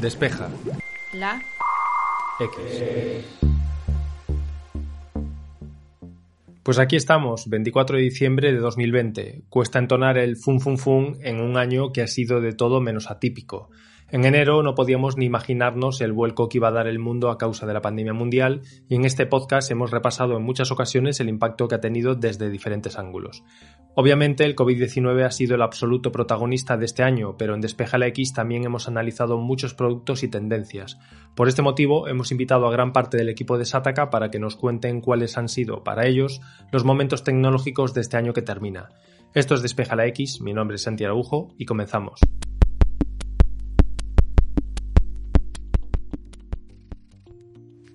Despeja. La. X. Pues aquí estamos, 24 de diciembre de 2020. Cuesta entonar el fun fun fun en un año que ha sido de todo menos atípico. En enero no podíamos ni imaginarnos el vuelco que iba a dar el mundo a causa de la pandemia mundial y en este podcast hemos repasado en muchas ocasiones el impacto que ha tenido desde diferentes ángulos. Obviamente el COVID-19 ha sido el absoluto protagonista de este año, pero en Despeja la X también hemos analizado muchos productos y tendencias. Por este motivo hemos invitado a gran parte del equipo de Sataka para que nos cuenten cuáles han sido para ellos los momentos tecnológicos de este año que termina. Esto es Despeja la X, mi nombre es Santi Araujo y comenzamos.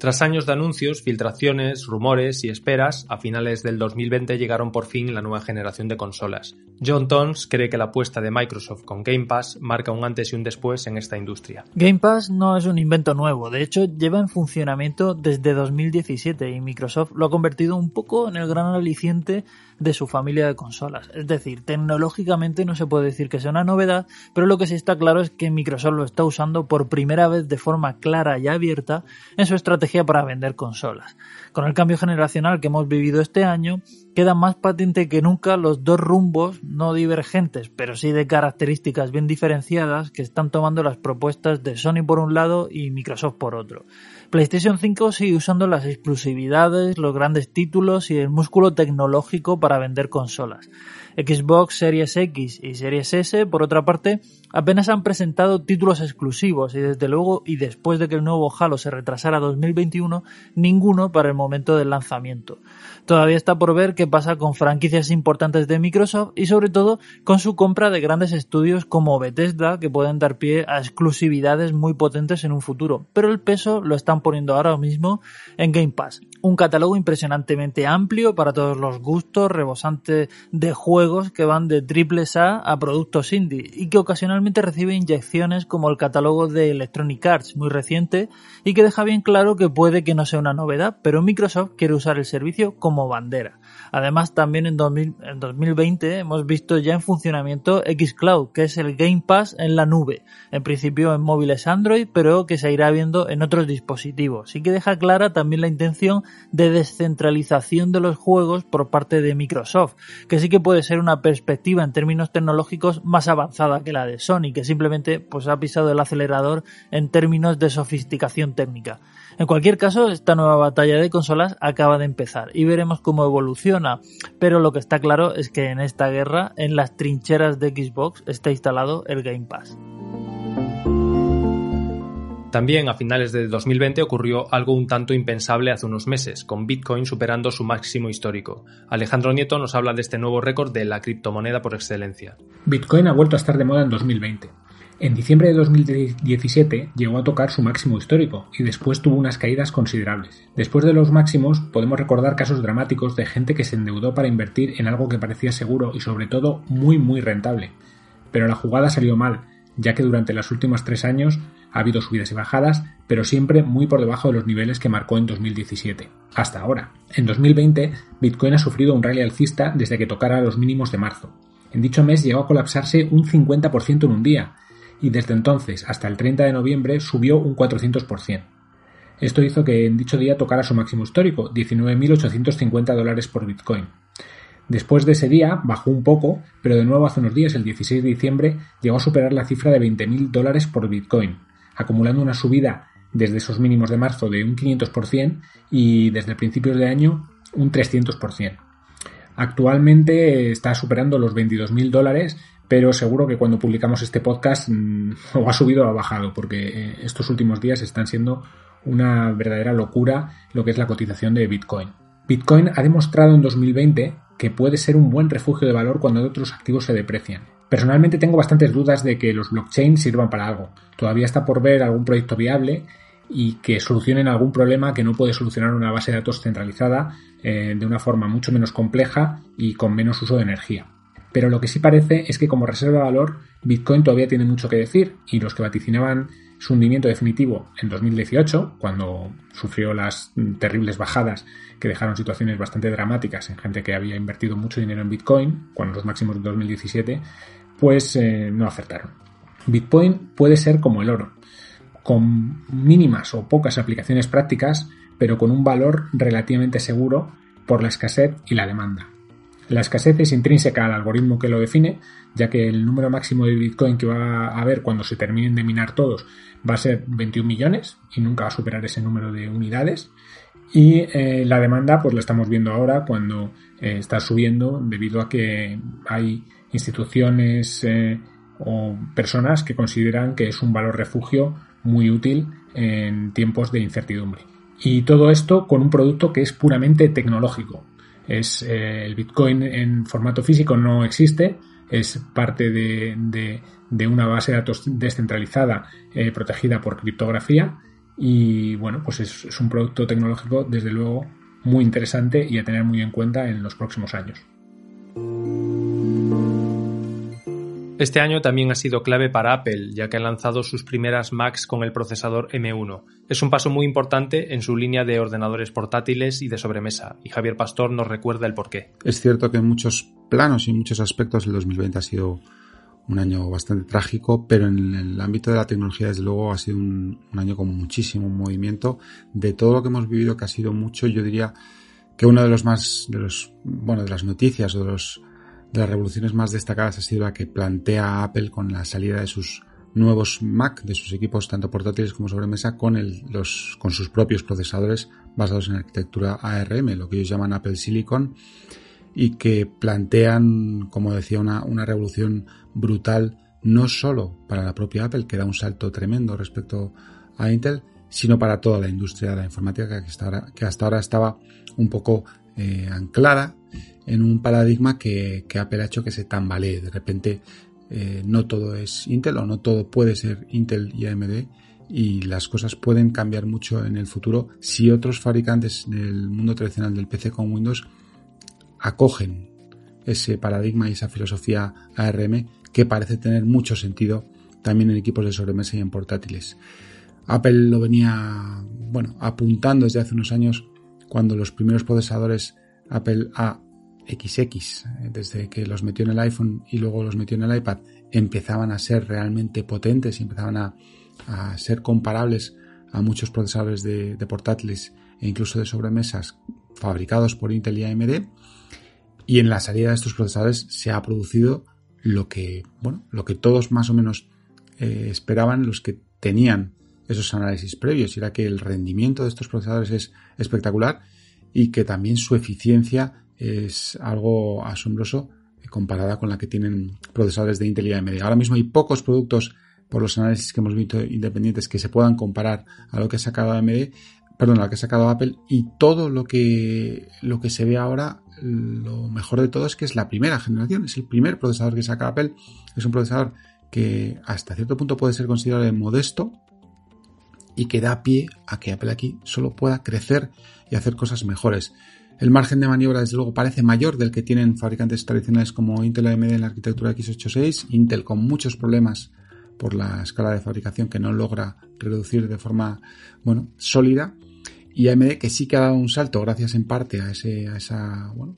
Tras años de anuncios, filtraciones, rumores y esperas, a finales del 2020 llegaron por fin la nueva generación de consolas. John Tons cree que la apuesta de Microsoft con Game Pass marca un antes y un después en esta industria. Game Pass no es un invento nuevo, de hecho lleva en funcionamiento desde 2017 y Microsoft lo ha convertido un poco en el gran aliciente de su familia de consolas. Es decir, tecnológicamente no se puede decir que sea una novedad, pero lo que sí está claro es que Microsoft lo está usando por primera vez de forma clara y abierta en su estrategia para vender consolas. Con el cambio generacional que hemos vivido este año, queda más patente que nunca los dos rumbos no divergentes, pero sí de características bien diferenciadas que están tomando las propuestas de Sony por un lado y Microsoft por otro. PlayStation 5 sigue usando las exclusividades, los grandes títulos y el músculo tecnológico para vender consolas. Xbox Series X y Series S, por otra parte, apenas han presentado títulos exclusivos y desde luego, y después de que el nuevo Halo se retrasara a 2021, ninguno para el momento del lanzamiento. Todavía está por ver qué pasa con franquicias importantes de Microsoft y sobre todo con su compra de grandes estudios como Bethesda que pueden dar pie a exclusividades muy potentes en un futuro, pero el peso lo están poniendo ahora mismo en Game Pass. Un catálogo impresionantemente amplio para todos los gustos, rebosante de juegos que van de triples A a productos indie y que ocasionalmente recibe inyecciones como el catálogo de Electronic Arts muy reciente y que deja bien claro que puede que no sea una novedad, pero Microsoft quiere usar el servicio como bandera. Además, también en, 2020 hemos visto ya en funcionamiento Xcloud, que es el Game Pass en la nube. En principio en móviles Android, pero que se irá viendo en otros dispositivos. Y que deja clara también la intención de descentralización de los juegos por parte de Microsoft, que sí que puede ser una perspectiva en términos tecnológicos más avanzada que la de Sony, que simplemente pues, ha pisado el acelerador en términos de sofisticación técnica. En cualquier caso, esta nueva batalla de consolas acaba de empezar y veremos cómo evoluciona, pero lo que está claro es que en esta guerra, en las trincheras de Xbox, está instalado el Game Pass. También a finales de 2020 ocurrió algo un tanto impensable hace unos meses, con Bitcoin superando su máximo histórico. Alejandro Nieto nos habla de este nuevo récord de la criptomoneda por excelencia. Bitcoin ha vuelto a estar de moda en 2020. En diciembre de 2017 llegó a tocar su máximo histórico y después tuvo unas caídas considerables. Después de los máximos podemos recordar casos dramáticos de gente que se endeudó para invertir en algo que parecía seguro y sobre todo muy muy rentable. Pero la jugada salió mal, ya que durante los últimos tres años ha habido subidas y bajadas, pero siempre muy por debajo de los niveles que marcó en 2017. Hasta ahora. En 2020, Bitcoin ha sufrido un rally alcista desde que tocara los mínimos de marzo. En dicho mes llegó a colapsarse un 50% en un día, y desde entonces hasta el 30 de noviembre subió un 400%. Esto hizo que en dicho día tocara su máximo histórico, 19.850 dólares por Bitcoin. Después de ese día bajó un poco, pero de nuevo hace unos días, el 16 de diciembre, llegó a superar la cifra de 20.000 dólares por Bitcoin, acumulando una subida desde esos mínimos de marzo de un 500% y desde principios de año un 300%. Actualmente está superando los 22.000 dólares, pero seguro que cuando publicamos este podcast mm, o ha subido o ha bajado, porque eh, estos últimos días están siendo una verdadera locura lo que es la cotización de Bitcoin. Bitcoin ha demostrado en 2020 que puede ser un buen refugio de valor cuando otros activos se deprecian. Personalmente tengo bastantes dudas de que los blockchains sirvan para algo. Todavía está por ver algún proyecto viable y que solucionen algún problema que no puede solucionar una base de datos centralizada eh, de una forma mucho menos compleja y con menos uso de energía. Pero lo que sí parece es que como reserva de valor, Bitcoin todavía tiene mucho que decir y los que vaticinaban su hundimiento definitivo en 2018, cuando sufrió las terribles bajadas que dejaron situaciones bastante dramáticas en gente que había invertido mucho dinero en Bitcoin, cuando los máximos de 2017, pues eh, no acertaron. Bitcoin puede ser como el oro. con mínimas o pocas aplicaciones prácticas, pero con un valor relativamente seguro por la escasez y la demanda. La escasez es intrínseca al algoritmo que lo define, ya que el número máximo de Bitcoin que va a haber cuando se terminen de minar todos va a ser 21 millones y nunca va a superar ese número de unidades. Y eh, la demanda, pues la estamos viendo ahora cuando eh, está subiendo debido a que hay instituciones eh, o personas que consideran que es un valor refugio muy útil en tiempos de incertidumbre. Y todo esto con un producto que es puramente tecnológico. Es el Bitcoin en formato físico no existe, es parte de, una base de datos descentralizada protegida por criptografía y bueno, pues es, un producto tecnológico desde luego muy interesante y a tener muy en cuenta en los próximos años. Este año también ha sido clave para Apple, ya que han lanzado sus primeras Macs con el procesador M1. Es un paso muy importante en su línea de ordenadores portátiles y de sobremesa, y Javier Pastor nos recuerda el porqué. Es cierto que en muchos planos y en muchos aspectos el 2020 ha sido un año bastante trágico, pero en el ámbito de la tecnología, desde luego, ha sido un, año con muchísimo movimiento. De todo lo que hemos vivido, que ha sido mucho, yo diría que uno de los más, de los, bueno, de las noticias o de los, de las revoluciones más destacadas ha sido la que plantea Apple con la salida de sus nuevos Mac, de sus equipos tanto portátiles como sobremesa, con los, con sus propios procesadores basados en arquitectura ARM, lo que ellos llaman Apple Silicon, y que plantean, como decía, una, una revolución brutal no solo para la propia Apple, que da un salto tremendo respecto a Intel, sino para toda la industria de la informática que hasta ahora, que hasta ahora estaba un poco eh, anclada en un paradigma que, Apple ha hecho que se tambalee. De repente eh, no todo es Intel o no todo puede ser Intel y AMD y las cosas pueden cambiar mucho en el futuro si otros fabricantes del mundo tradicional del PC con Windows acogen ese paradigma y esa filosofía ARM que parece tener mucho sentido también en equipos de sobremesa y en portátiles. Apple lo venía, bueno, apuntando desde hace unos años cuando los primeros procesadores Apple AXX, desde que los metió en el iPhone y luego los metió en el iPad, empezaban a ser realmente potentes y empezaban a, ser comparables a muchos procesadores de, de portátiles e incluso de sobremesas fabricados por Intel y AMD y en la salida de estos procesadores se ha producido lo que, bueno, lo que todos más o menos eh, esperaban los que tenían esos análisis previos, y era que el rendimiento de estos procesadores es espectacular y que también su eficiencia es algo asombroso comparada con la que tienen procesadores de Intel y AMD. Ahora mismo hay pocos productos por los análisis que hemos visto independientes que se puedan comparar a lo que ha sacado AMD, perdón, a lo que ha sacado Apple y todo lo que lo que se ve ahora lo mejor de todo es que es la primera generación, es el primer procesador que saca Apple, es un procesador que hasta cierto punto puede ser considerado modesto y que da pie a que Apple aquí solo pueda crecer y hacer cosas mejores. El margen de maniobra, desde luego, parece mayor del que tienen fabricantes tradicionales como Intel AMD en la arquitectura x86, Intel con muchos problemas por la escala de fabricación que no logra reducir de forma, bueno, sólida y AMD que sí que ha dado un salto gracias en parte a, ese, a esa, bueno,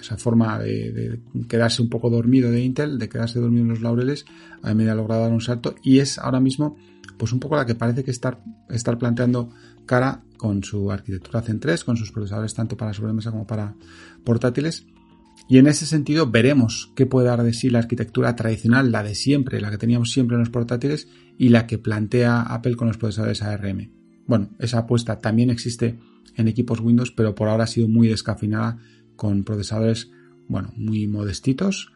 esa forma de, quedarse un poco dormido de Intel, de quedarse dormido en los laureles, AMD ha logrado dar un salto y es ahora mismo pues un poco la que parece que estar, estar planteando cara con su arquitectura Zen 3, con sus procesadores tanto para sobremesa como para portátiles. Y en ese sentido veremos qué puede dar de sí la arquitectura tradicional, la de siempre, la que teníamos siempre en los portátiles y la que plantea Apple con los procesadores ARM. Bueno, esa apuesta también existe en equipos Windows, pero por ahora ha sido muy descafinada con procesadores, bueno, muy modestitos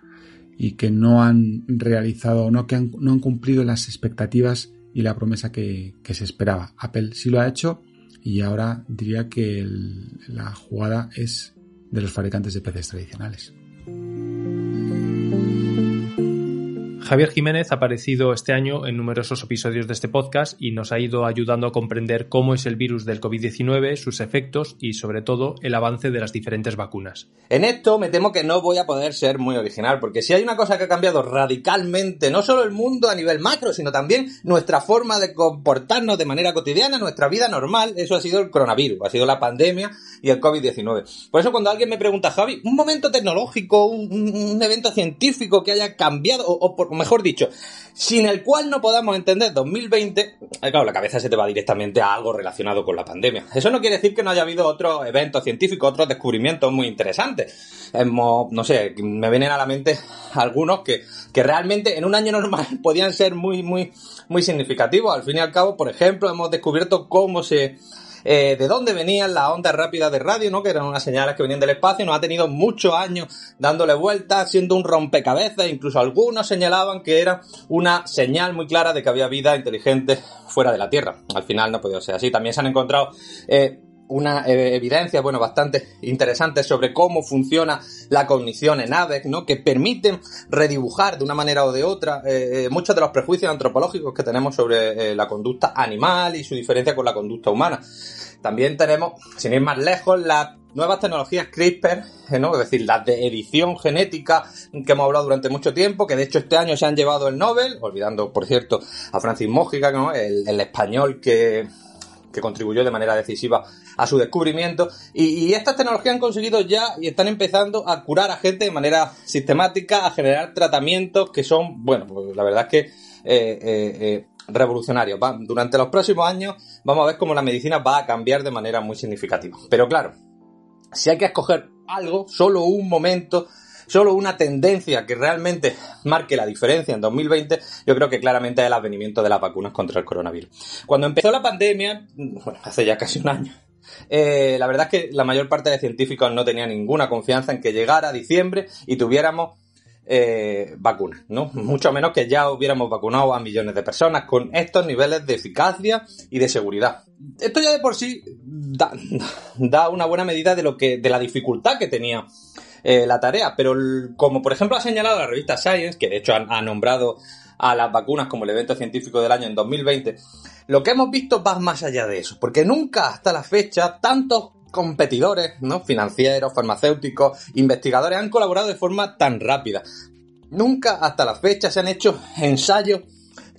y que no han realizado, no, que no han cumplido las expectativas y la promesa que, se esperaba. Apple sí lo ha hecho y ahora diría que la jugada es de los fabricantes de PCs tradicionales. Javier Jiménez ha aparecido este año en numerosos episodios de este podcast y nos ha ido ayudando a comprender cómo es el virus del COVID-19, sus efectos y, sobre todo, el avance de las diferentes vacunas. En esto me temo que no voy a poder ser muy original, porque si hay una cosa que ha cambiado radicalmente, no solo el mundo a nivel macro, sino también nuestra forma de comportarnos de manera cotidiana, nuestra vida normal, eso ha sido el coronavirus, ha sido la pandemia y el COVID-19. Por eso cuando alguien me pregunta, Javi, un momento tecnológico, un, evento científico que haya cambiado, o, o por mejor dicho, sin el cual no podamos entender 2020, eh, claro, la cabeza se te va directamente a algo relacionado con la pandemia. Eso no quiere decir que no haya habido otros eventos científicos, otros descubrimientos muy interesantes. Hemos, no sé, me vienen a la mente algunos que, que realmente en un año normal podían ser muy, muy, muy significativos. Al fin y al cabo, por ejemplo, hemos descubierto cómo se eh, de dónde venían las ondas rápidas de radio, ¿no? Que eran unas señales que venían del espacio, nos ha tenido muchos años dándole vueltas, siendo un rompecabezas, incluso algunos señalaban que era una señal muy clara de que había vida inteligente fuera de la Tierra. Al final no ha podido ser así. También se han encontrado eh, una eh, evidencia, bueno, bastante interesante sobre cómo funciona la cognición en aves, ¿no? Que permiten redibujar de una manera o de otra muchos de los prejuicios antropológicos que tenemos sobre la conducta animal y su diferencia con la conducta humana. También tenemos, sin ir más lejos, las nuevas tecnologías CRISPR, eh, ¿no? es decir, las de edición genética que hemos hablado durante mucho tiempo, que de hecho este año se han llevado el Nobel, olvidando, por cierto, a Francis Mójica, ¿no? el, español que, que contribuyó de manera decisiva a su descubrimiento. Y, estas tecnologías han conseguido ya y están empezando a curar a gente de manera sistemática, a generar tratamientos que son, bueno, pues la verdad es que eh, eh, revolucionario. durante los próximos años vamos a ver cómo la medicina va a cambiar de manera muy significativa. Pero claro, si hay que escoger algo, solo un momento, solo una tendencia que realmente marque la diferencia en 2020, yo creo que claramente es el advenimiento de las vacunas contra el coronavirus. Cuando empezó la pandemia, bueno, hace ya casi un año, eh, la verdad es que la mayor parte de científicos no tenía ninguna confianza en que llegara diciembre y tuviéramos eh, vacunas, ¿no? Mucho menos que ya hubiéramos vacunado a millones de personas con estos niveles de eficacia y de seguridad. Esto ya de por sí da, una buena medida de lo que, de la dificultad que tenía eh, la tarea, pero como por ejemplo ha señalado la revista Science, que de hecho ha, nombrado a las vacunas como el evento científico del año en 2020, lo que hemos visto va más allá de eso, porque nunca hasta la fecha tantos competidores, ¿no? Financieros, farmacéuticos, investigadores han colaborado de forma tan rápida. Nunca hasta la fecha se han hecho ensayos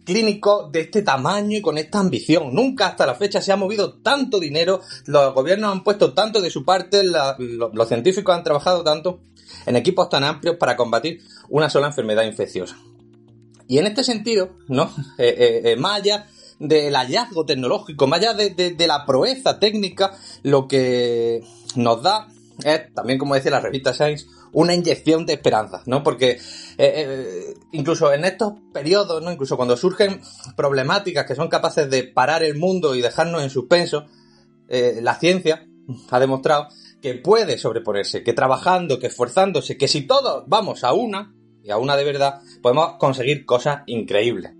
clínicos de este tamaño y con esta ambición. Nunca hasta la fecha se ha movido tanto dinero, los gobiernos han puesto tanto de su parte, los científicos han trabajado tanto en equipos tan amplios para combatir una sola enfermedad infecciosa. Y en este sentido, ¿no? Eh, eh, eh Maya del hallazgo tecnológico, más allá de, la proeza técnica, lo que nos da es, también como decía la revista Science, una inyección de esperanza, ¿no? Porque eh, eh, incluso en estos periodos, ¿no? Incluso cuando surgen problemáticas que son capaces de parar el mundo y dejarnos en suspenso, eh, la ciencia ha demostrado que puede sobreponerse, que trabajando, que esforzándose, que si todos vamos a una, y a una de verdad, podemos conseguir cosas increíbles.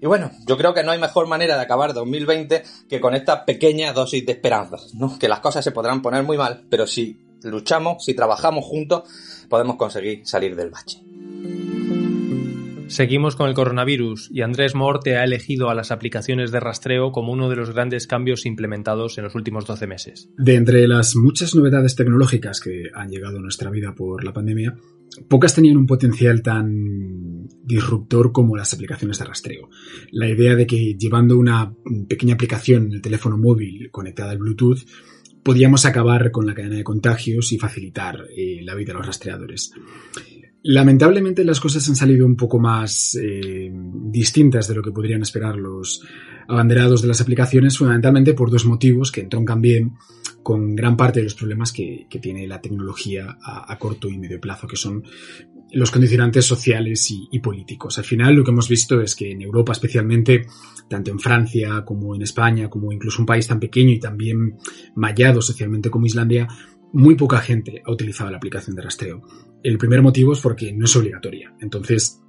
Y bueno, yo creo que no hay mejor manera de acabar 2020 que con esta pequeña dosis de esperanza, ¿no? Que las cosas se podrán poner muy mal, pero si luchamos, si trabajamos juntos, podemos conseguir salir del bache. Seguimos con el coronavirus y Andrés Morte ha elegido a las aplicaciones de rastreo como uno de los grandes cambios implementados en los últimos 12 meses. De entre las muchas novedades tecnológicas que han llegado a nuestra vida por la pandemia, pocas tenían un potencial tan disruptor como las aplicaciones de rastreo. La idea de que llevando una pequeña aplicación en el teléfono móvil conectada al Bluetooth podíamos acabar con la cadena de contagios y facilitar eh, la vida de los rastreadores. Lamentablemente las cosas han salido un poco más eh, distintas de lo que podrían esperar los abanderados de las aplicaciones, fundamentalmente por dos motivos que entroncan bien con gran parte de los problemas que, tiene la tecnología a, corto y medio plazo, que son los condicionantes sociales y, políticos. Al final lo que hemos visto es que en Europa especialmente, tanto en Francia como en España, como incluso un país tan pequeño y también mallado socialmente como Islandia, muy poca gente ha utilizado la aplicación de rastreo. El primer motivo es porque no es obligatoria. Entonces,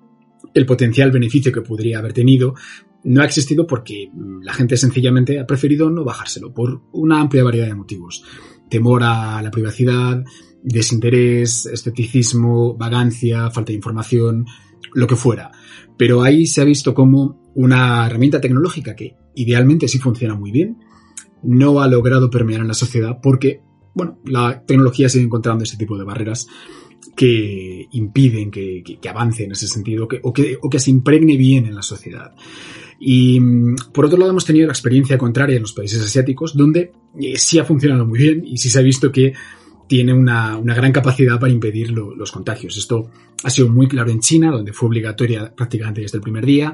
el potencial beneficio que podría haber tenido no ha existido porque la gente sencillamente ha preferido no bajárselo por una amplia variedad de motivos. Temor a la privacidad, desinterés, escepticismo, vagancia, falta de información, lo que fuera. Pero ahí se ha visto como una herramienta tecnológica que idealmente sí funciona muy bien, no ha logrado permear en la sociedad porque bueno, la tecnología sigue encontrando ese tipo de barreras que impiden que, avance en ese sentido que, o que se impregne bien en la sociedad. Y mm, por otro lado hemos tenido la experiencia contraria en los países asiáticos, donde eh, sí ha funcionado muy bien y sí se ha visto que tiene una, gran capacidad para impedir los contagios. Esto ha sido muy claro en China, donde fue obligatoria prácticamente desde el primer día.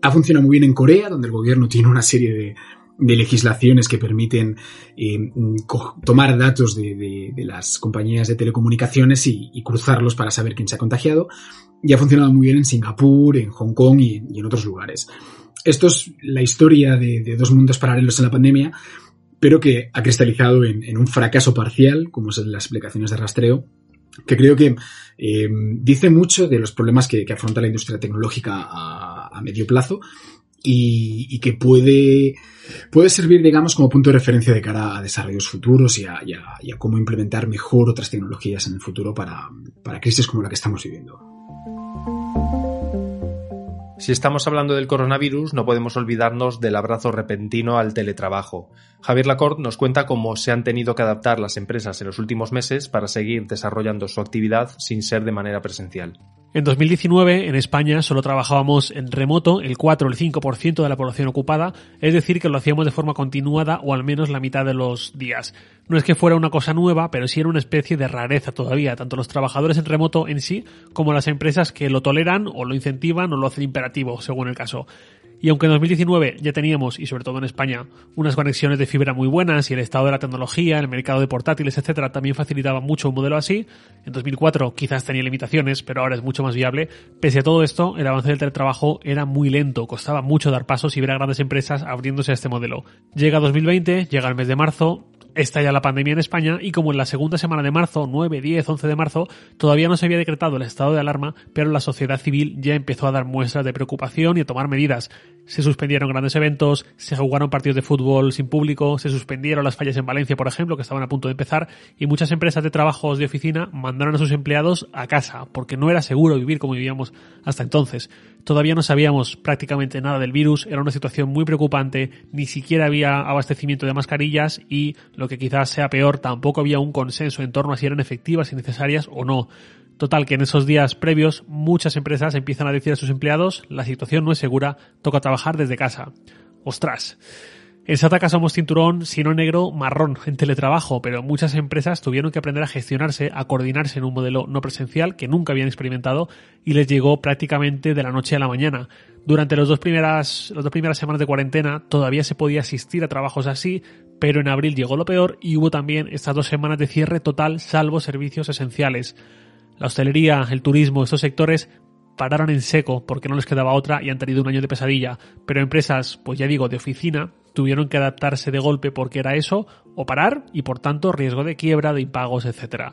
Ha funcionado muy bien en Corea, donde el gobierno tiene una serie de, de legislaciones que permiten eh, tomar datos de, de, las compañías de telecomunicaciones y, cruzarlos para saber quién se ha contagiado. Y ha funcionado muy bien en Singapur, en Hong Kong y, en otros lugares. Esto es la historia de, dos mundos paralelos en la pandemia, pero que ha cristalizado en, un fracaso parcial, como son las aplicaciones de rastreo, que creo que eh, dice mucho de los problemas que, afronta la industria tecnológica a, medio plazo y, que puede, puede servir, digamos, como punto de referencia de cara a desarrollos futuros y a, y a, y a cómo implementar mejor otras tecnologías en el futuro para, para crisis como la que estamos viviendo. Si estamos hablando del coronavirus, no podemos olvidarnos del abrazo repentino al teletrabajo. Javier Lacorte nos cuenta cómo se han tenido que adaptar las empresas en los últimos meses para seguir desarrollando su actividad sin ser de manera presencial. En 2019, en España, solo trabajábamos en remoto el 4 o el 5% de la población ocupada, es decir, que lo hacíamos de forma continuada o al menos la mitad de los días. No es que fuera una cosa nueva, pero sí era una especie de rareza todavía, tanto los trabajadores en remoto en sí como las empresas que lo toleran o lo incentivan o lo hacen imperativo, según el caso. Y aunque en 2019 ya teníamos, y sobre todo en España, unas conexiones de fibra muy buenas y el estado de la tecnología, el mercado de portátiles, etcétera, también facilitaba mucho un modelo así, en 2004 quizás tenía limitaciones, pero ahora es mucho más viable. Pese a todo esto, el avance del teletrabajo era muy lento, costaba mucho dar pasos y ver a grandes empresas abriéndose a este modelo. Llega 2020, llega el mes de marzo, estalla la pandemia en España y como en la segunda semana de marzo, 9, 10, 11 de marzo, todavía no se había decretado el estado de alarma, pero la sociedad civil ya empezó a dar muestras de preocupación y a tomar medidas. Se suspendieron grandes eventos, se jugaron partidos de fútbol sin público, se suspendieron las fallas en Valencia, por ejemplo, que estaban a punto de empezar, y muchas empresas de trabajos de oficina mandaron a sus empleados a casa, porque no era seguro vivir como vivíamos hasta entonces. Todavía no sabíamos prácticamente nada del virus, era una situación muy preocupante, ni siquiera había abastecimiento de mascarillas y, lo que quizás sea peor, tampoco había un consenso en torno a si eran efectivas y necesarias o no. Total, que en esos días previos muchas empresas empiezan a decir a sus empleados la situación no es segura, toca trabajar desde casa. ¡Ostras! En Sataka somos cinturón, si no negro, marrón en teletrabajo, pero muchas empresas tuvieron que aprender a gestionarse, a coordinarse en un modelo no presencial que nunca habían experimentado y les llegó prácticamente de la noche a la mañana. Durante los dos primeras, las dos primeras semanas de cuarentena todavía se podía asistir a trabajos así, pero en abril llegó lo peor y hubo también estas dos semanas de cierre total salvo servicios esenciales. La hostelería, el turismo, estos sectores pararon en seco porque no les quedaba otra y han tenido un año de pesadilla, pero empresas, pues ya digo, de oficina, tuvieron que adaptarse de golpe porque era eso, o parar, y por tanto riesgo de quiebra, de impagos, etc.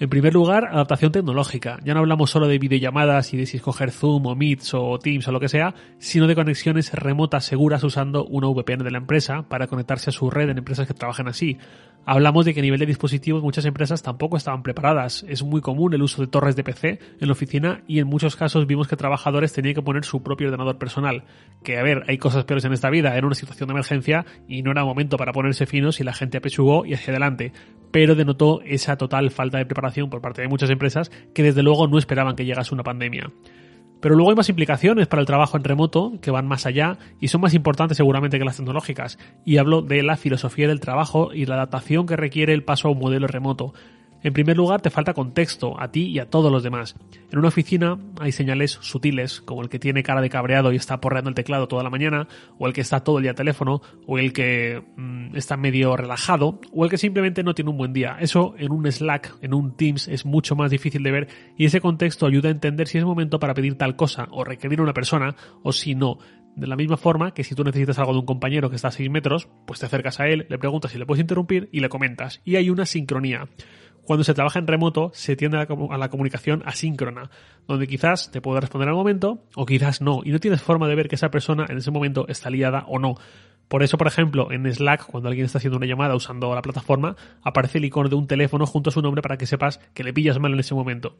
En primer lugar, adaptación tecnológica. Ya no hablamos solo de videollamadas y de si escoger Zoom o Meets o Teams o lo que sea, sino de conexiones remotas seguras usando una VPN de la empresa para conectarse a su red en empresas que trabajan así. Hablamos de que a nivel de dispositivos muchas empresas tampoco estaban preparadas. Es muy común el uso de torres de PC en la oficina y en muchos casos vimos que trabajadores tenían que poner su propio ordenador personal. Que a ver, hay cosas peores en esta vida, era una situación de emergencia y no era momento para ponerse finos y la gente apechugó y hacia adelante. Pero denotó esa total falta de preparación por parte de muchas empresas que desde luego no esperaban que llegase una pandemia. Pero luego hay más implicaciones para el trabajo en remoto que van más allá y son más importantes seguramente que las tecnológicas. Y hablo de la filosofía del trabajo y la adaptación que requiere el paso a un modelo remoto. En primer lugar, te falta contexto, a ti y a todos los demás. En una oficina hay señales sutiles, como el que tiene cara de cabreado y está porreando el teclado toda la mañana, o el que está todo el día al teléfono, o el que mmm, está medio relajado, o el que simplemente no tiene un buen día. Eso en un Slack, en un Teams, es mucho más difícil de ver y ese contexto ayuda a entender si es momento para pedir tal cosa o requerir a una persona, o si no. De la misma forma que si tú necesitas algo de un compañero que está a 6 metros, pues te acercas a él, le preguntas si le puedes interrumpir y le comentas. Y hay una sincronía cuando se trabaja en remoto se tiende a la, comunicación asíncrona, donde quizás te puede responder al momento o quizás no, y no tienes forma de ver que esa persona en ese momento está liada o no. Por eso, por ejemplo, en Slack, cuando alguien está haciendo una llamada usando la plataforma, aparece el icono de un teléfono junto a su nombre para que sepas que le pillas mal en ese momento.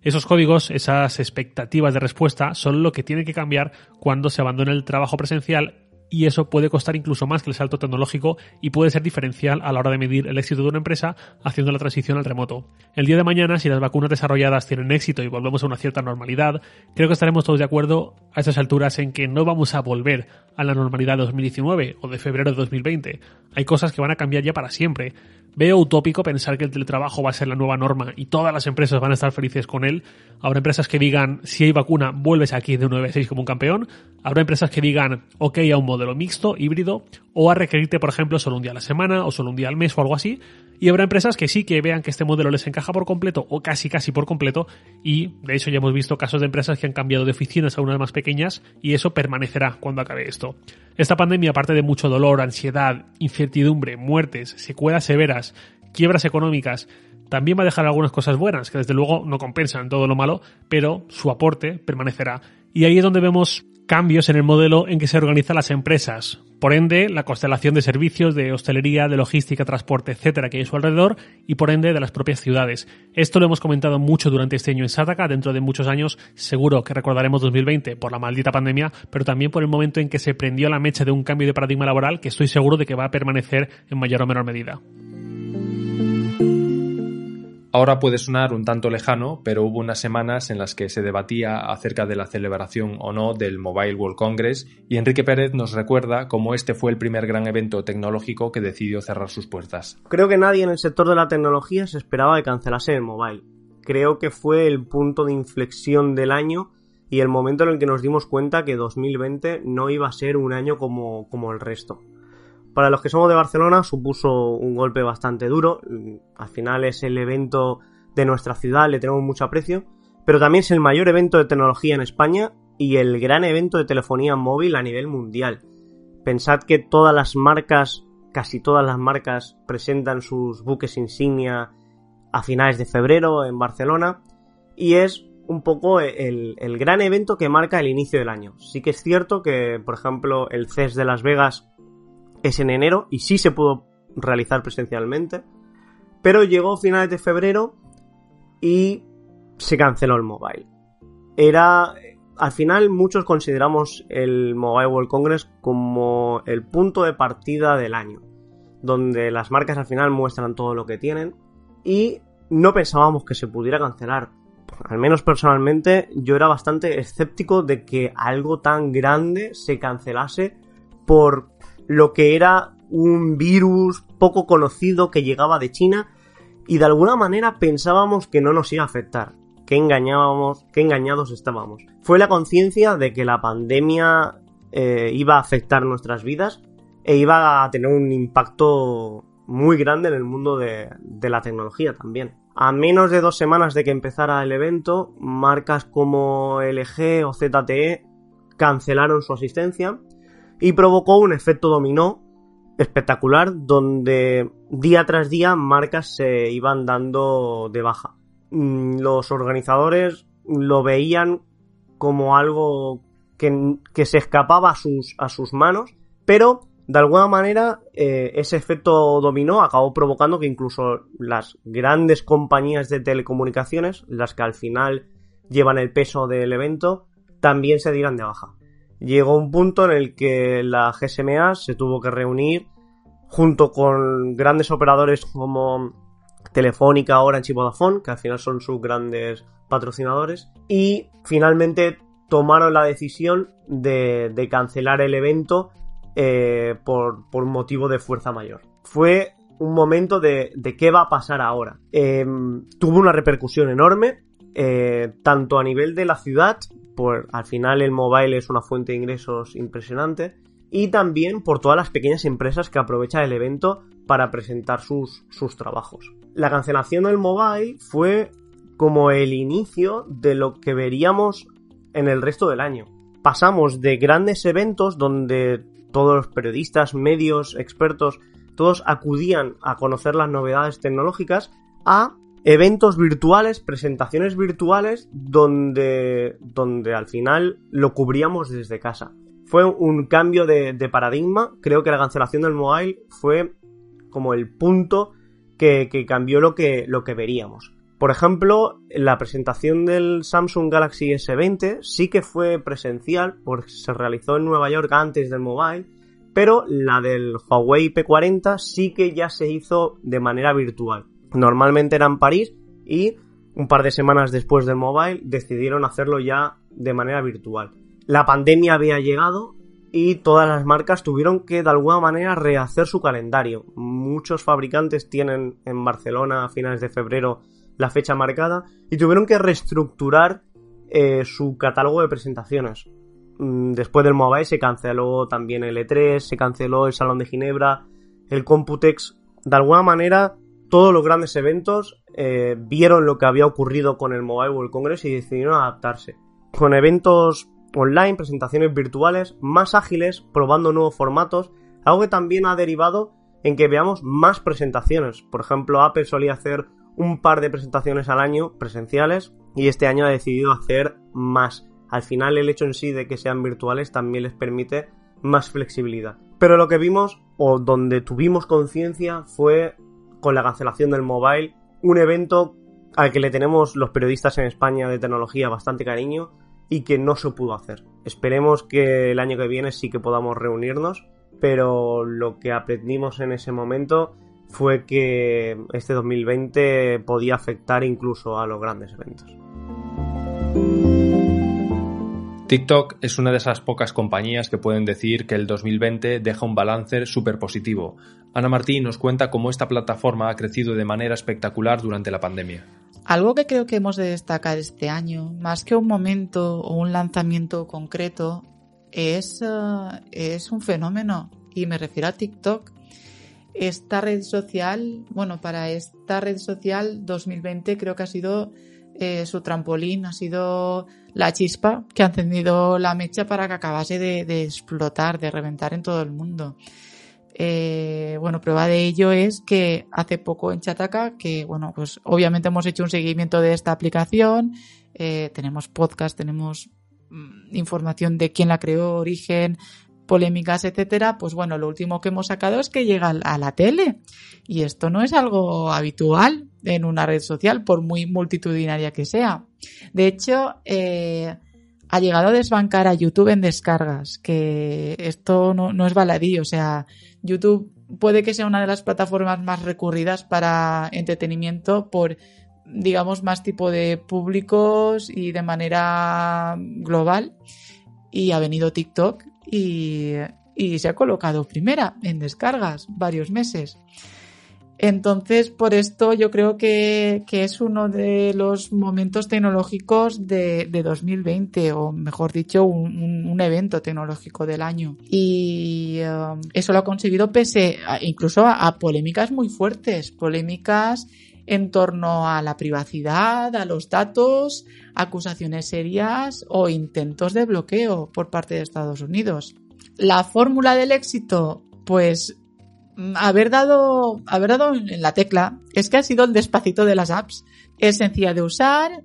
Esos códigos, esas expectativas de respuesta, son lo que tiene que cambiar cuando se abandona el trabajo presencial y eso puede costar incluso más que el salto tecnológico y puede ser diferencial a la hora de medir el éxito de una empresa haciendo la transición al remoto. El día de mañana, si las vacunas desarrolladas tienen éxito y volvemos a una cierta normalidad, creo que estaremos todos de acuerdo a estas alturas en que no vamos a volver a la normalidad de 2019 o de febrero de 2020. Hay cosas que van a cambiar ya para siempre. Veo utópico pensar que el teletrabajo va a ser la nueva norma y todas las empresas van a estar felices con él. Habrá empresas que digan, si hay vacuna, vuelves aquí de 9 a 6 como un campeón. Habrá empresas que digan, ok a un modelo mixto, híbrido, o a requerirte, por ejemplo, solo un día a la semana o solo un día al mes o algo así. Y habrá empresas que sí que vean que este modelo les encaja por completo o casi casi por completo. Y de hecho ya hemos visto casos de empresas que han cambiado de oficinas a unas más pequeñas y eso permanecerá cuando acabe esto. Esta pandemia, aparte de mucho dolor, ansiedad, incertidumbre, muertes, secuelas severas, quiebras económicas, también va a dejar algunas cosas buenas, que desde luego no compensan todo lo malo, pero su aporte permanecerá. Y ahí es donde vemos cambios en el modelo en que se organizan las empresas. Por ende, la constelación de servicios, de hostelería, de logística, transporte, etcétera, que hay a su alrededor, y por ende de las propias ciudades. Esto lo hemos comentado mucho durante este año en Sataka, dentro de muchos años, seguro que recordaremos 2020 por la maldita pandemia, pero también por el momento en que se prendió la mecha de un cambio de paradigma laboral que estoy seguro de que va a permanecer en mayor o menor medida. Ahora puede sonar un tanto lejano, pero hubo unas semanas en las que se debatía acerca de la celebración o no del Mobile World Congress y Enrique Pérez nos recuerda cómo este fue el primer gran evento tecnológico que decidió cerrar sus puertas. Creo que nadie en el sector de la tecnología se esperaba que cancelase el mobile. Creo que fue el punto de inflexión del año y el momento en el que nos dimos cuenta que 2020 no iba a ser un año como, como el resto. Para los que somos de Barcelona supuso un golpe bastante duro. Al final es el evento de nuestra ciudad, le tenemos mucho aprecio. Pero también es el mayor evento de tecnología en España y el gran evento de telefonía móvil a nivel mundial. Pensad que todas las marcas, casi todas las marcas, presentan sus buques insignia a finales de febrero en Barcelona. Y es un poco el, el, gran evento que marca el inicio del año. Sí que es cierto que, por ejemplo, el CES de Las Vegas es en enero y sí se pudo realizar presencialmente. Pero llegó finales de febrero y se canceló el mobile. Era. Al final, muchos consideramos el Mobile World Congress como el punto de partida del año. Donde las marcas al final muestran todo lo que tienen. Y no pensábamos que se pudiera cancelar. Al menos personalmente, yo era bastante escéptico de que algo tan grande se cancelase por lo que era un virus poco conocido que llegaba de China y de alguna manera pensábamos que no nos iba a afectar, que engañábamos, que engañados estábamos. Fue la conciencia de que la pandemia eh, iba a afectar nuestras vidas e iba a tener un impacto muy grande en el mundo de, de la tecnología también. A menos de dos semanas de que empezara el evento, marcas como LG o ZTE cancelaron su asistencia y provocó un efecto dominó espectacular donde día tras día marcas se iban dando de baja. Mm, los organizadores lo veían como algo que, que se escapaba a sus, a sus manos, pero de alguna manera eh, ese efecto dominó acabó provocando que incluso las grandes compañías de telecomunicaciones, las que al final llevan el peso del evento, también se dieran de baja llegó un punto en el que la GSMA se tuvo que reunir junto con grandes operadores como Telefónica, Orange y Vodafone, que al final son sus grandes patrocinadores, y finalmente tomaron la decisión de, cancelar el evento eh, por, por, motivo de fuerza mayor. Fue un momento de, de qué va a pasar ahora. Em, tuvo una repercusión enorme, eh, tanto a nivel de la ciudad al final el mobile es una fuente de ingresos impresionante y también por todas las pequeñas empresas que aprovechan el evento para presentar sus, sus trabajos. La cancelación del mobile fue como el inicio de lo que veríamos en el resto del año. Pasamos de grandes eventos donde todos los periodistas, medios, expertos, todos acudían a conocer las novedades tecnológicas a eventos virtuales, presentaciones virtuales, donde, donde al final lo cubríamos desde casa. Fue un cambio de, paradigma. Creo que la cancelación del mobile fue como el punto que, cambió lo que, lo que veríamos. Por ejemplo, la presentación del Samsung Galaxy S20 sí que fue presencial, porque se realizó en Nueva York antes del mobile, pero la del Huawei P40 sí que ya se hizo de manera virtual. Normalmente era en París y un par de semanas después del mobile decidieron hacerlo ya de manera virtual. La pandemia había llegado y todas las marcas tuvieron que de alguna manera rehacer su calendario. Muchos fabricantes tienen en Barcelona a finales de febrero la fecha marcada y tuvieron que reestructurar eh, su catálogo de presentaciones. Mm, después del Mobile se canceló también el E3, se canceló el Salón de Ginebra, el Computex. De alguna manera, todos los grandes eventos eh, vieron lo que había ocurrido con el Mobile World Congress y decidieron adaptarse. Con eventos online, presentaciones virtuales, más ágiles, probando nuevos formatos, algo que también ha derivado en que veamos más presentaciones. Por ejemplo, Apple solía hacer un par de presentaciones al año presenciales y este año ha decidido hacer más. Al final el hecho en sí de que sean virtuales también les permite más flexibilidad. Pero lo que vimos o donde tuvimos conciencia fue con la cancelación del mobile, un evento al que le tenemos los periodistas en España de tecnología bastante cariño y que no se pudo hacer. Esperemos que el año que viene sí que podamos reunirnos, pero lo que aprendimos en ese momento fue que este 2020 podía afectar incluso a los grandes eventos. TikTok es una de esas pocas compañías que pueden decir que el 2020 deja un balance súper positivo. Ana Martín nos cuenta cómo esta plataforma ha crecido de manera espectacular durante la pandemia. Algo que creo que hemos de destacar este año, más que un momento o un lanzamiento concreto, es, eh, es un fenómeno. Y me refiero a TikTok. Esta red social, bueno, para esta red social 2020 creo que ha sido eh, su trampolín, ha sido la chispa que ha encendido la mecha para que acabase de explotar, de reventar en todo el mundo. Eh, bueno, prueba de ello es que hace poco en Chataca, que bueno, pues obviamente hemos hecho un seguimiento de esta aplicación, eh, tenemos podcast, tenemos mm, información de quién la creó, origen, polémicas, etcétera, pues bueno, lo último que hemos sacado es que llega a la tele. Y esto no es algo habitual en una red social, por muy multitudinaria que sea. De hecho, eh, ha llegado a desbancar a YouTube en descargas, que esto no, no es baladí, o sea, YouTube puede que sea una de las plataformas más recurridas para entretenimiento por, digamos, más tipo de públicos y de manera global. Y ha venido TikTok y, y se ha colocado primera en descargas varios meses. Entonces, por esto yo creo que, es uno de los momentos tecnológicos de, 2020, o mejor dicho, un, evento tecnológico del año. Y um, eso lo ha conseguido pese incluso a, polémicas muy fuertes, polémicas en torno a la privacidad, a los datos, acusaciones serias o intentos de bloqueo por parte de Estados Unidos. La fórmula del éxito, pues Mm, haber dado, haber dado en la tecla es que ha sido el despacito de las apps. Es sencilla de usar,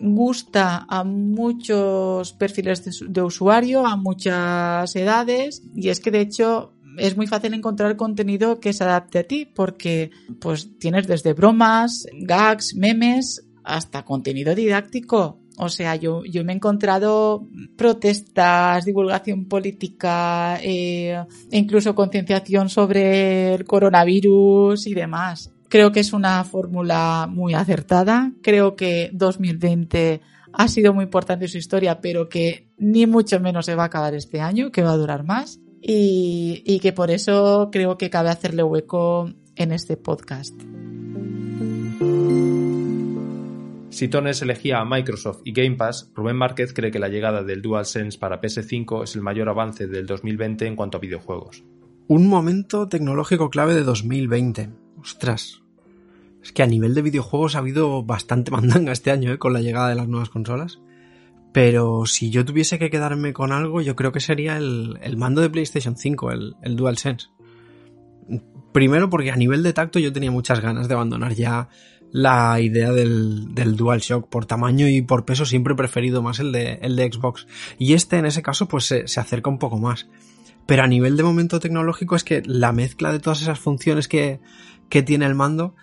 gusta a muchos perfiles de, usuario, a muchas edades y es que de hecho es muy fácil encontrar contenido que se adapte a ti porque pues tienes desde bromas, gags, memes hasta contenido didáctico o sea, yo, yo me he encontrado protestas, divulgación política, eh, incluso concienciación sobre el coronavirus y demás. Creo que es una fórmula muy acertada. Creo que 2020 ha sido muy importante en su historia, pero que ni mucho menos se va a acabar este año, que va a durar más. Y, y que por eso creo que cabe hacerle hueco en este podcast. Si Tones elegía a Microsoft y Game Pass, Rubén Márquez cree que la llegada del DualSense para PS5 es el mayor avance del 2020 en cuanto a videojuegos. Un momento tecnológico clave de 2020. Ostras. Es que a nivel de videojuegos ha habido bastante mandanga este año ¿eh? con la llegada de las nuevas consolas. Pero si yo tuviese que quedarme con algo, yo creo que sería el, mando de PlayStation 5, el, el DualSense. Primero porque a nivel de tacto yo tenía muchas ganas de abandonar ya la idea del, del DualShock. Por tamaño y por peso siempre he preferido más el de, el de Xbox. Y este en ese caso pues se, acerca un poco más. Pero a nivel de momento tecnológico es que la mezcla de todas esas funciones que, que tiene el mando,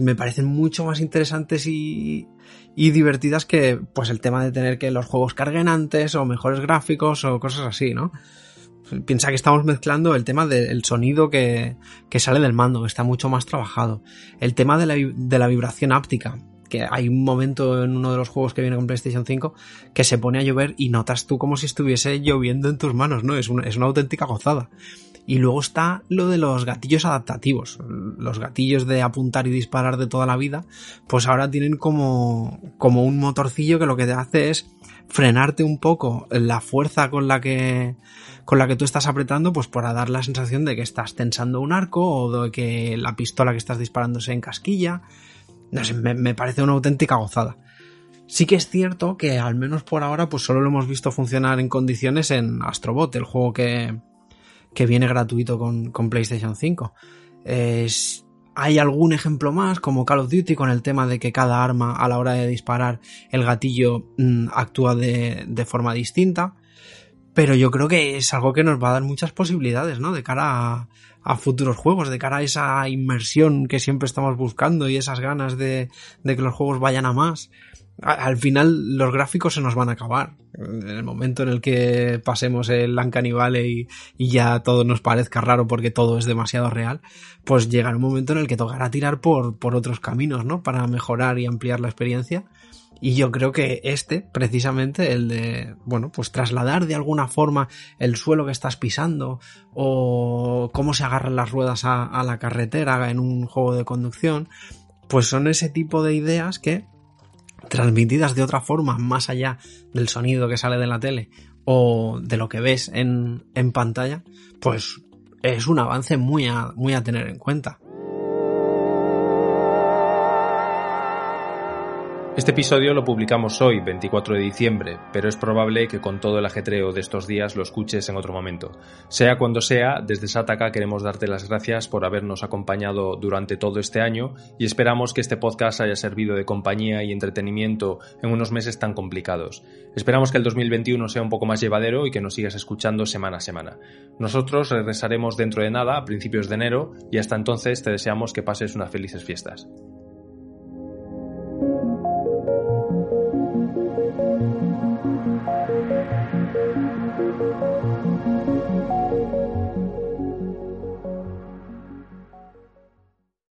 me parecen mucho más interesantes y, y divertidas que pues el tema de tener que los juegos carguen antes o mejores gráficos o cosas así, ¿no? Piensa que estamos mezclando el tema del sonido que, que, sale del mando, que está mucho más trabajado. El tema de la, de la vibración áptica. que hay un momento en uno de los juegos que viene con PlayStation 5 que se pone a llover y notas tú como si estuviese lloviendo en tus manos, ¿no? Es es una auténtica gozada. Y luego está lo de los gatillos adaptativos. Los gatillos de apuntar y disparar de toda la vida, pues ahora tienen como, como un motorcillo que lo que te hace es frenarte un poco la fuerza con la que con la que tú estás apretando, pues para dar la sensación de que estás tensando un arco o de que la pistola que estás disparando se encasquilla. No sé, me, me parece una auténtica gozada. Sí que es cierto que al menos por ahora pues solo lo hemos visto funcionar en condiciones en Astrobot, el juego que, que viene gratuito con, con PlayStation 5. Es, hay algún ejemplo más, como Call of Duty, con el tema de que cada arma a la hora de disparar el gatillo mm, actúa de, de, forma distinta. Pero yo creo que es algo que nos va a dar muchas posibilidades, ¿no? De cara a, a futuros juegos, de cara a esa inmersión que siempre estamos buscando y esas ganas de, de que los juegos vayan a más al final los gráficos se nos van a acabar. En el momento en el que pasemos el Uncanny Valley y, ya todo nos parezca raro porque todo es demasiado real, pues llegará un momento en el que tocará tirar por, por otros caminos, ¿no? Para mejorar y ampliar la experiencia. Y yo creo que este, precisamente, el de, bueno, pues trasladar de alguna forma el suelo que estás pisando o cómo se agarran las ruedas a la carretera en un juego de conducción, pues son ese tipo de ideas que transmitidas de otra forma, más allá del sonido que sale de la tele o de lo que ves en, en pantalla, pues es un avance muy a, muy a tener en cuenta. Este episodio lo publicamos hoy, 24 de diciembre, pero es probable que con todo el ajetreo de estos días lo escuches en otro momento. Sea cuando sea, desde Sataka queremos darte las gracias por habernos acompañado durante todo este año y esperamos que este podcast haya servido de compañía y entretenimiento en unos meses tan complicados. Esperamos que el 2021 sea un poco más llevadero y que nos sigas escuchando semana a semana. Nosotros regresaremos dentro de nada, a principios de enero, y hasta entonces te deseamos que pases unas felices fiestas.